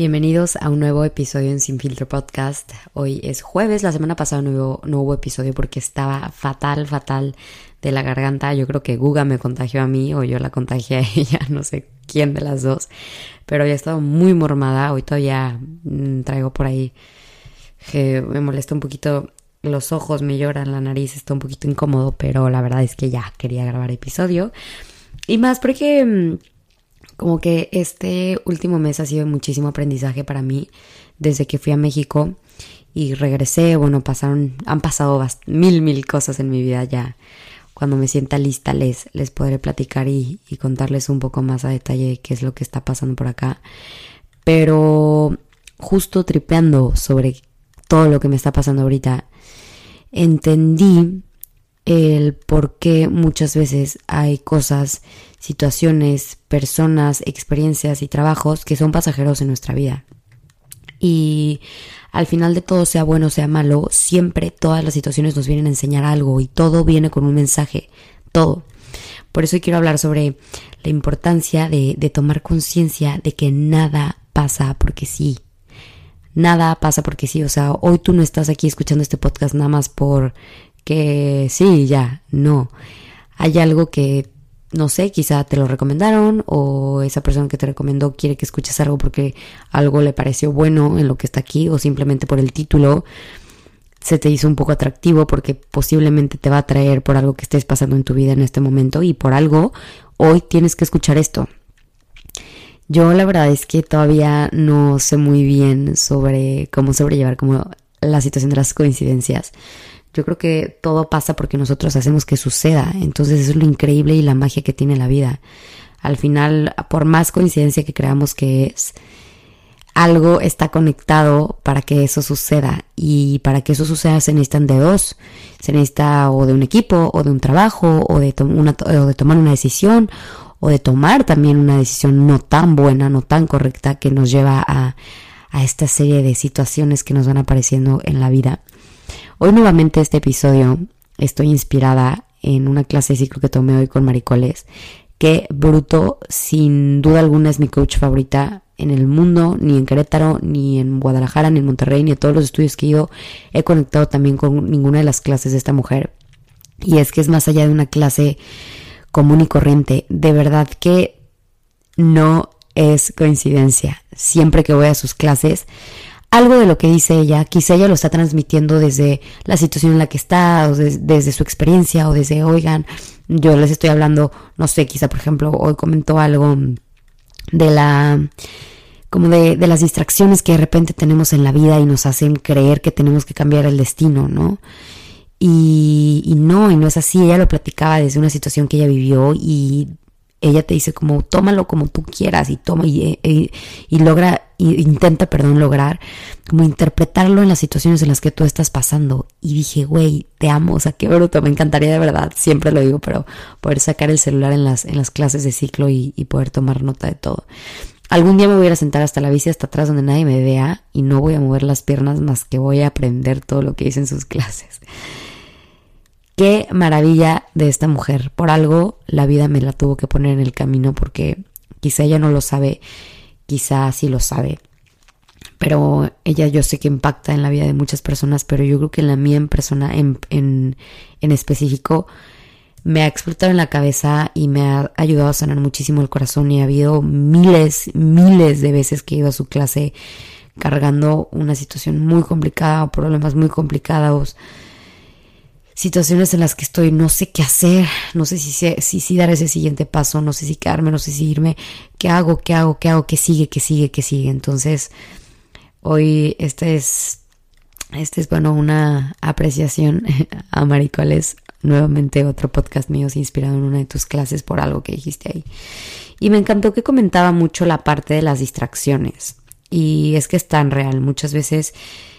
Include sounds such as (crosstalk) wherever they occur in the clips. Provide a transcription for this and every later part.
Bienvenidos a un nuevo episodio en Sin Filtro Podcast. Hoy es jueves, la semana pasada no hubo, no hubo episodio porque estaba fatal, fatal de la garganta. Yo creo que Guga me contagió a mí o yo la contagié a (laughs) ella, no sé quién de las dos. Pero había estado muy mormada. Hoy todavía mm, traigo por ahí que me molesta un poquito los ojos, me lloran, la nariz está un poquito incómodo, pero la verdad es que ya quería grabar episodio. Y más porque mm, como que este último mes ha sido muchísimo aprendizaje para mí desde que fui a México y regresé. Bueno, pasaron, han pasado mil, mil cosas en mi vida ya. Cuando me sienta lista les, les podré platicar y, y contarles un poco más a detalle qué es lo que está pasando por acá. Pero justo tripeando sobre todo lo que me está pasando ahorita, entendí el por qué muchas veces hay cosas, situaciones, personas, experiencias y trabajos que son pasajeros en nuestra vida. Y al final de todo, sea bueno o sea malo, siempre todas las situaciones nos vienen a enseñar algo y todo viene con un mensaje, todo. Por eso quiero hablar sobre la importancia de, de tomar conciencia de que nada pasa porque sí. Nada pasa porque sí. O sea, hoy tú no estás aquí escuchando este podcast nada más por que sí, ya, no. Hay algo que, no sé, quizá te lo recomendaron o esa persona que te recomendó quiere que escuches algo porque algo le pareció bueno en lo que está aquí o simplemente por el título se te hizo un poco atractivo porque posiblemente te va a traer por algo que estés pasando en tu vida en este momento y por algo hoy tienes que escuchar esto. Yo la verdad es que todavía no sé muy bien sobre cómo sobrellevar como la situación de las coincidencias. Yo creo que todo pasa porque nosotros hacemos que suceda. Entonces eso es lo increíble y la magia que tiene la vida. Al final, por más coincidencia que creamos que es, algo está conectado para que eso suceda. Y para que eso suceda se necesitan de dos. Se necesita o de un equipo, o de un trabajo, o de, una, o de tomar una decisión, o de tomar también una decisión no tan buena, no tan correcta, que nos lleva a, a esta serie de situaciones que nos van apareciendo en la vida. Hoy nuevamente este episodio estoy inspirada en una clase de ciclo que tomé hoy con Maricoles, que Bruto sin duda alguna es mi coach favorita en el mundo, ni en Querétaro, ni en Guadalajara, ni en Monterrey, ni en todos los estudios que he ido, he conectado también con ninguna de las clases de esta mujer. Y es que es más allá de una clase común y corriente, de verdad que no es coincidencia. Siempre que voy a sus clases, algo de lo que dice ella, quizá ella lo está transmitiendo desde la situación en la que está, o desde su experiencia, o desde, oigan, yo les estoy hablando, no sé, quizá por ejemplo, hoy comentó algo de la como de, de, las distracciones que de repente tenemos en la vida y nos hacen creer que tenemos que cambiar el destino, ¿no? Y, y no, y no es así, ella lo platicaba desde una situación que ella vivió y ella te dice como tómalo como tú quieras y toma y, y, logra, y intenta, perdón, lograr como interpretarlo en las situaciones en las que tú estás pasando. Y dije, güey, te amo, o sea, qué bruto, me encantaría de verdad, siempre lo digo, pero poder sacar el celular en las, en las clases de ciclo y, y poder tomar nota de todo. Algún día me voy a sentar hasta la bici, hasta atrás donde nadie me vea y no voy a mover las piernas más que voy a aprender todo lo que dice en sus (laughs) clases. Qué maravilla de esta mujer. Por algo la vida me la tuvo que poner en el camino porque quizá ella no lo sabe, quizá sí lo sabe. Pero ella yo sé que impacta en la vida de muchas personas, pero yo creo que en la mía en persona, en, en, en específico, me ha explotado en la cabeza y me ha ayudado a sanar muchísimo el corazón y ha habido miles, miles de veces que he ido a su clase cargando una situación muy complicada o problemas muy complicados situaciones en las que estoy, no sé qué hacer, no sé si, si, si dar ese siguiente paso, no sé si quedarme, no sé si irme, qué hago, qué hago, qué hago, qué sigue, qué sigue, qué sigue. Entonces, hoy este es, este es bueno, una apreciación (laughs) a Maricoles, nuevamente otro podcast mío inspirado en una de tus clases por algo que dijiste ahí. Y me encantó que comentaba mucho la parte de las distracciones. Y es que es tan real, muchas veces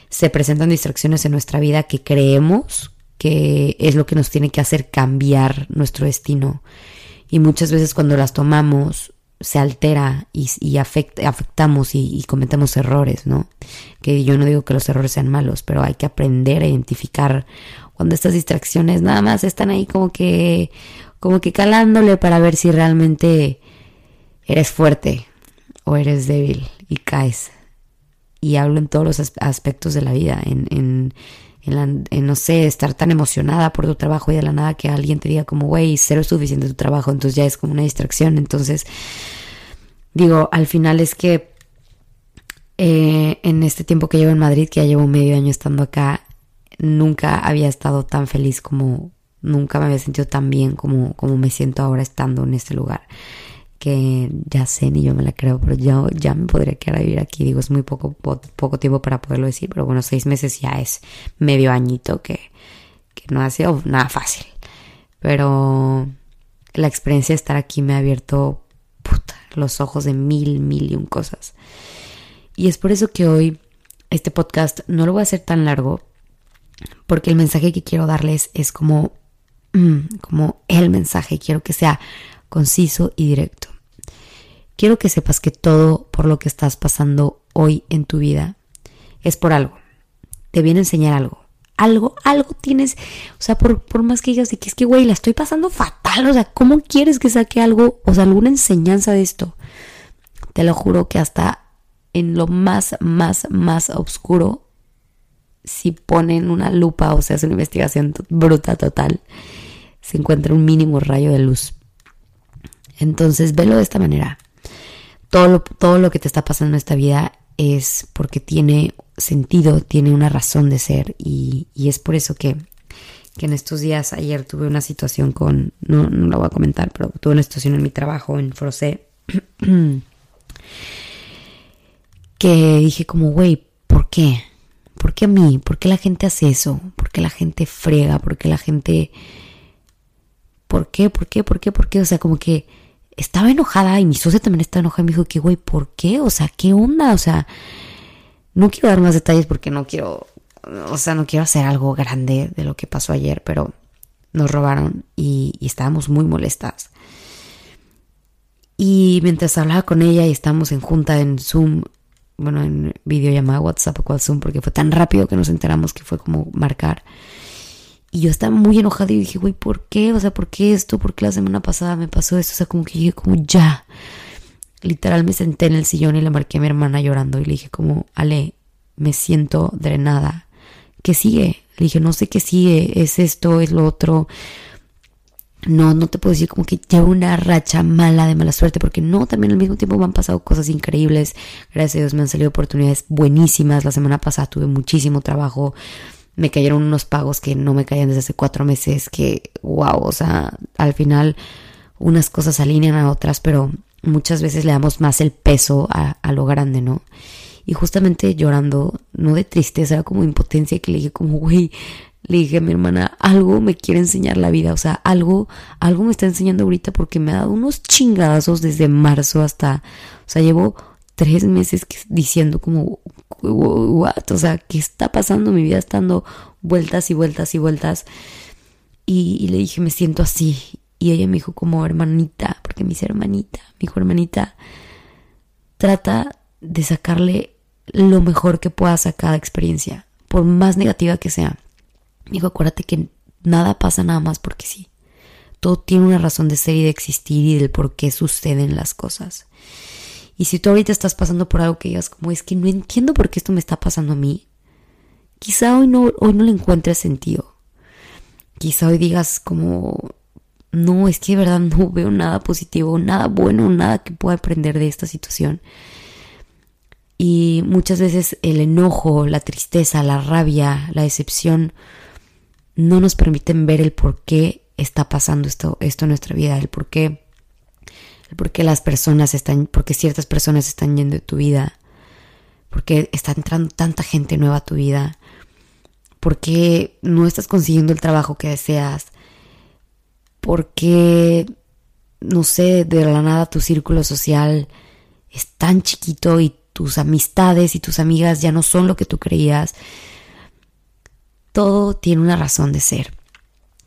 se presentan distracciones en nuestra vida que creemos que es lo que nos tiene que hacer cambiar nuestro destino. Y muchas veces cuando las tomamos se altera y, afectamos y, cometemos errores, ¿no? Que yo no digo que los errores sean malos, pero hay que aprender a identificar cuando estas distracciones nada más están ahí como que, como que calándole para ver si realmente eres fuerte o eres débil y caes y hablo en todos los aspectos de la vida, en, en, no sé, estar tan emocionada por tu trabajo y de la nada que alguien te diga como, güey, cero es suficiente tu trabajo, entonces ya es como una distracción. Entonces, digo, al final es que eh, en este tiempo que llevo en Madrid, que ya llevo medio año estando acá, nunca había estado tan feliz como, nunca me había sentido tan bien como, como me siento ahora estando en este lugar que ya sé ni yo me la creo, pero yo ya me podría quedar a vivir aquí. Digo, es muy poco, poco tiempo para poderlo decir, pero bueno, seis meses ya es medio añito que, que no ha sido nada fácil. Pero la experiencia de estar aquí me ha abierto los ojos de mil, mil y un cosas. Y es por eso que hoy este podcast no lo voy a hacer tan largo, porque el mensaje que quiero darles es como, (clears throat) como el mensaje. Quiero que sea conciso y directo. Quiero que sepas que todo por lo que estás pasando hoy en tu vida es por algo. Te viene a enseñar algo. Algo, algo tienes, o sea, por, por más que digas de que es que, güey, la estoy pasando fatal, o sea, ¿cómo quieres que saque algo, o sea, alguna enseñanza de esto? Te lo juro que hasta en lo más, más, más oscuro, si ponen una lupa o sea, es una investigación bruta total, se encuentra un mínimo rayo de luz. Entonces, velo de esta manera todo lo, todo lo que te está pasando en esta vida es porque tiene sentido, tiene una razón de ser y, es por eso que, en estos días, ayer tuve una situación con, no, no la voy a comentar, pero tuve una situación en mi trabajo en Frosé (clears throat) que dije como, güey, ¿por qué? ¿Por qué a mí? ¿Por qué la gente hace eso? ¿Por qué la gente frega? ¿Por qué la gente... ¿Por qué? ¿Por qué? ¿Por qué? ¿Por qué? O sea, como que estaba enojada y mi socia también estaba enojada y me dijo que, güey, ¿por qué? O sea, ¿qué onda? O sea, no quiero dar más detalles porque no quiero, o sea, no quiero hacer algo grande de lo que pasó ayer, pero nos robaron y, estábamos muy molestas. Y mientras hablaba con ella y estábamos en junta en Zoom, bueno, en videollamada WhatsApp o cual Zoom, porque fue tan rápido que nos enteramos que fue como marcar. Y yo estaba muy enojada y dije, güey, ¿por qué? O sea, ¿por qué esto? ¿Por qué la semana pasada me pasó esto? O sea, como que dije, como ya. Literal me senté en el sillón y le marqué a mi hermana llorando y le dije como, Ale, me siento drenada. ¿Qué sigue? Le dije, no sé qué sigue, es esto, es lo otro. No, no te puedo decir como que llevo una racha mala de mala suerte, porque no, también al mismo tiempo me han pasado cosas increíbles. Gracias a Dios me han salido oportunidades buenísimas. La semana pasada tuve muchísimo trabajo me cayeron unos pagos que no me caían desde hace cuatro meses, que wow, o sea, al final unas cosas alinean a otras, pero muchas veces le damos más el peso a, lo grande, ¿no? Y justamente llorando, no de tristeza, era como impotencia, que le dije como, güey, le dije a mi hermana, algo me quiere enseñar la vida, o sea, algo, algo me está enseñando ahorita porque me ha dado unos chingadazos desde marzo hasta, o sea, llevo tres meses diciendo como, what, o sea, ¿qué está pasando? Mi vida está dando vueltas y vueltas y vueltas. Y, le dije, me siento así. Y ella me dijo como hermanita, porque me hermanita, me dijo hermanita, trata de sacarle lo mejor que puedas a cada experiencia, por más negativa que sea. Me dijo, acuérdate que nada pasa nada más porque sí. Todo tiene una razón de ser y de existir y del por qué suceden las cosas. Y si tú ahorita estás pasando por algo que digas como es que no entiendo por qué esto me está pasando a mí, quizá hoy no, hoy no le encuentres sentido. Quizá hoy digas como, no, es que de verdad no veo nada positivo, nada bueno, nada que pueda aprender de esta situación. Y muchas veces el enojo, la tristeza, la rabia, la decepción no nos permiten ver el por qué está pasando esto, esto en nuestra vida, el por qué porque las personas están, porque ciertas personas están yendo de tu vida, porque está entrando tanta gente nueva a tu vida, porque no estás consiguiendo el trabajo que deseas, porque, no sé, de la nada tu círculo social es tan chiquito y tus amistades y tus amigas ya no son lo que tú creías. Todo tiene una razón de ser.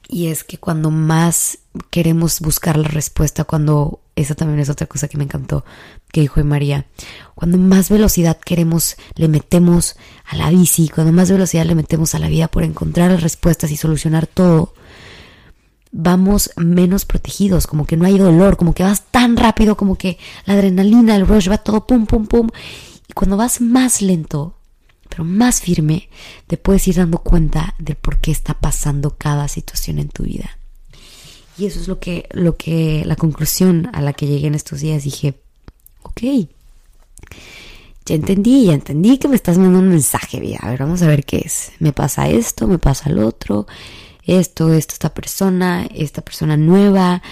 Y es que cuando más queremos buscar la respuesta, cuando esa también es otra cosa que me encantó que dijo María, cuando más velocidad queremos, le metemos a la bici, cuando más velocidad le metemos a la vida por encontrar las respuestas y solucionar todo, vamos menos protegidos, como que no hay dolor, como que vas tan rápido, como que la adrenalina, el rush va todo pum, pum, pum. Y cuando vas más lento, pero más firme, te puedes ir dando cuenta de por qué está pasando cada situación en tu vida. Y eso es lo que, lo que, la conclusión a la que llegué en estos días. Dije, ok, ya entendí, ya entendí que me estás mandando un mensaje, vida. A ver, vamos a ver qué es. Me pasa esto, me pasa lo otro, esto, esto, esta persona, esta persona nueva,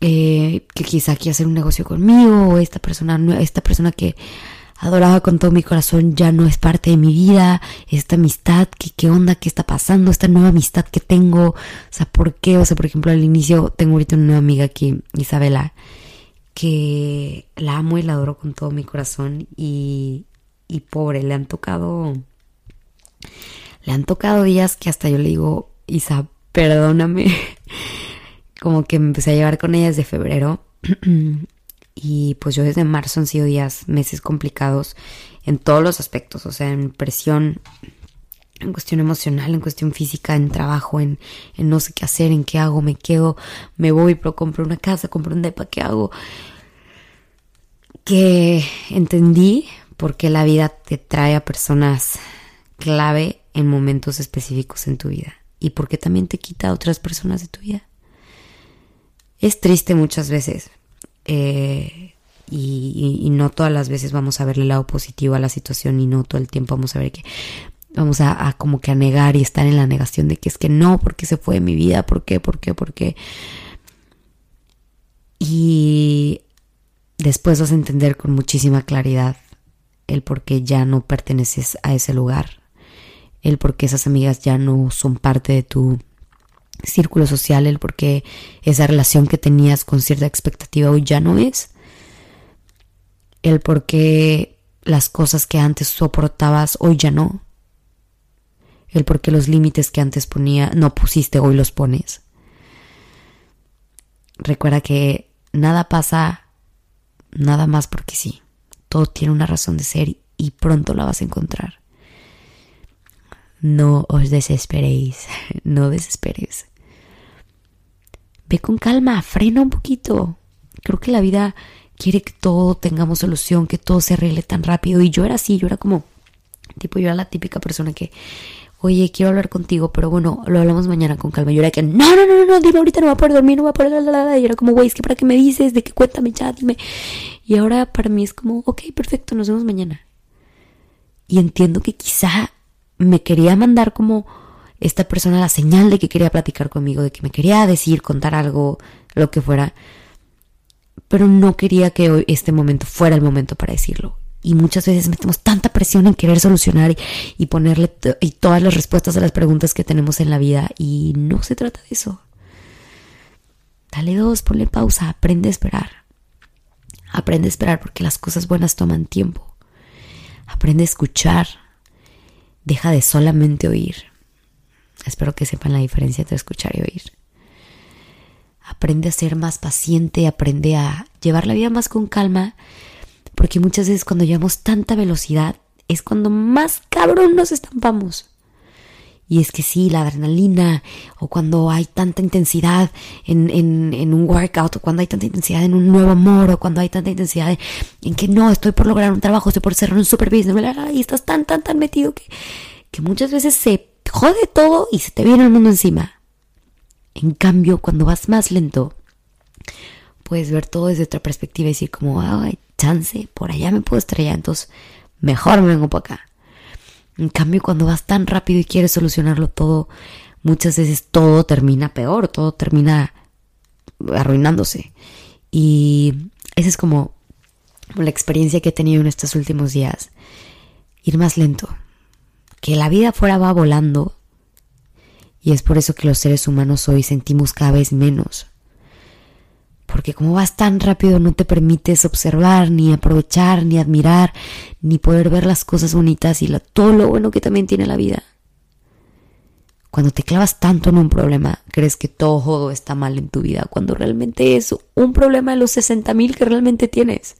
eh, que quizá quiere hacer un negocio conmigo, o esta persona, esta persona que adoraba con todo mi corazón ya no es parte de mi vida, esta amistad, ¿qué, onda, qué está pasando, esta nueva amistad que tengo, o sea, ¿por qué? O sea, por ejemplo, al inicio tengo ahorita una nueva amiga aquí, Isabela, que la amo y la adoro con todo mi corazón y, y pobre, le han tocado, le han tocado días que hasta yo le digo, Isa, perdóname, (laughs) como que me empecé a llevar con ella desde febrero (clears throat) Y pues yo desde marzo han sido días, meses complicados en todos los aspectos, o sea, en presión, en cuestión emocional, en cuestión física, en trabajo, en, no sé qué hacer, en qué hago, me quedo, me voy, pero compro una casa, compro un depa, ¿qué hago? Que entendí por qué la vida te trae a personas clave en momentos específicos en tu vida y por qué también te quita a otras personas de tu vida. Es triste muchas veces, eh, y, no todas las veces vamos a verle el lado positivo a la situación y no todo el tiempo vamos a ver que vamos a, como que a negar y estar en la negación de que es que no, porque se fue de mi vida, por qué, por qué, por qué. Y después vas a entender con muchísima claridad el por qué ya no perteneces a ese lugar, el por qué esas amigas ya no son parte de tu círculo social, el por qué esa relación que tenías con cierta expectativa hoy ya no es, el por qué las cosas que antes soportabas hoy ya no, el por qué los límites que antes ponía no pusiste hoy los pones. Recuerda que nada pasa nada más porque sí. Todo tiene una razón de ser y pronto la vas a encontrar. No os desesperéis, (laughs) no desesperes. Ve con calma, frena un poquito. Creo que la vida quiere que todo tengamos solución, que todo se arregle tan rápido. Y yo era así, yo era como, tipo, yo era la típica persona que, oye, quiero hablar contigo, pero bueno, lo hablamos mañana con calma. Yo era que, no, no, no, no, dime ahorita, no voy a poder dormir, no voy a poder, la, Y era como, güey, es que para qué me dices, de qué cuéntame ya. Y ahora para mí es como, ok, perfecto, nos vemos mañana. Y entiendo que quizá me quería mandar como esta persona la señal de que quería platicar conmigo, de que me quería decir, contar algo, lo que fuera. Pero no quería que hoy, este momento fuera el momento para decirlo. Y muchas veces metemos tanta presión en querer solucionar y, ponerle y todas las respuestas a las preguntas que tenemos en la vida. Y no se trata de eso. Dale dos, ponle pausa, aprende a esperar. Aprende a esperar porque las cosas buenas toman tiempo. Aprende a escuchar. Deja de solamente oír. Espero que sepan la diferencia entre escuchar y oír. Aprende a ser más paciente, aprende a llevar la vida más con calma, porque muchas veces cuando llevamos tanta velocidad es cuando más cabrón nos estampamos. Y es que sí, la adrenalina, o cuando hay tanta intensidad en, en, un workout, o cuando hay tanta intensidad en un nuevo amor, o cuando hay tanta intensidad en, que no, estoy por lograr un trabajo, estoy por cerrar un super business, y estás tan, tan, tan metido que, que muchas veces se jode todo y se te viene el mundo encima. En cambio, cuando vas más lento, puedes ver todo desde otra perspectiva y decir como, ay, chance, por allá me puedo estrellar, entonces mejor me vengo para acá. En cambio, cuando vas tan rápido y quieres solucionarlo todo, muchas veces todo termina peor, todo termina arruinándose. Y esa es como la experiencia que he tenido en estos últimos días. Ir más lento, que la vida fuera va volando y es por eso que los seres humanos hoy sentimos cada vez menos. Porque como vas tan rápido no te permites observar, ni aprovechar, ni admirar, ni poder ver las cosas bonitas y todo lo bueno que también tiene la vida. Cuando te clavas tanto en un problema, crees que todo está mal en tu vida, cuando realmente es un problema de los 60 mil que realmente tienes.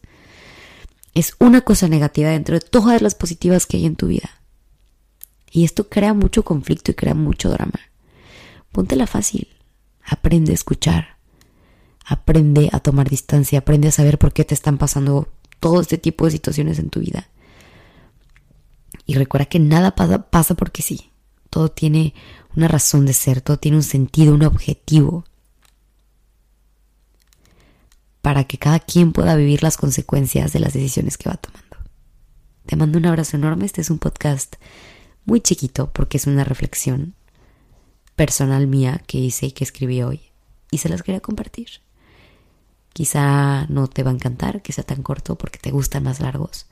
Es una cosa negativa dentro de todas las positivas que hay en tu vida. Y esto crea mucho conflicto y crea mucho drama. Póntela fácil. Aprende a escuchar. Aprende a tomar distancia. Aprende a saber por qué te están pasando todo este tipo de situaciones en tu vida. Y recuerda que nada pasa, pasa porque sí. Todo tiene una razón de ser, todo tiene un sentido, un objetivo. Para que cada quien pueda vivir las consecuencias de las decisiones que va tomando. Te mando un abrazo enorme. Este es un podcast muy chiquito porque es una reflexión personal mía que hice y que escribí hoy. Y se las quería compartir. Quizá no te va a encantar que sea tan corto porque te gustan más largos.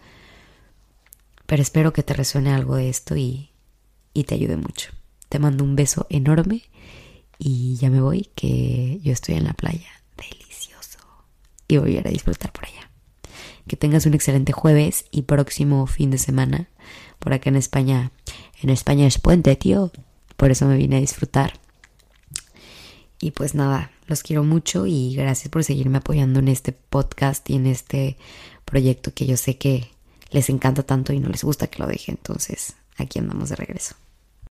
Pero espero que te resuene algo de esto y, y te ayude mucho. Te mando un beso enorme y ya me voy, que yo estoy en la playa. Delicioso. Y voy a ir a disfrutar por allá. Que tengas un excelente jueves y próximo fin de semana. Por acá en España. En España es puente, tío. Por eso me vine a disfrutar. Y pues nada, los quiero mucho y gracias por seguirme apoyando en este podcast y en este proyecto que yo sé que les encanta tanto y no les gusta que lo deje. Entonces, aquí andamos de regreso.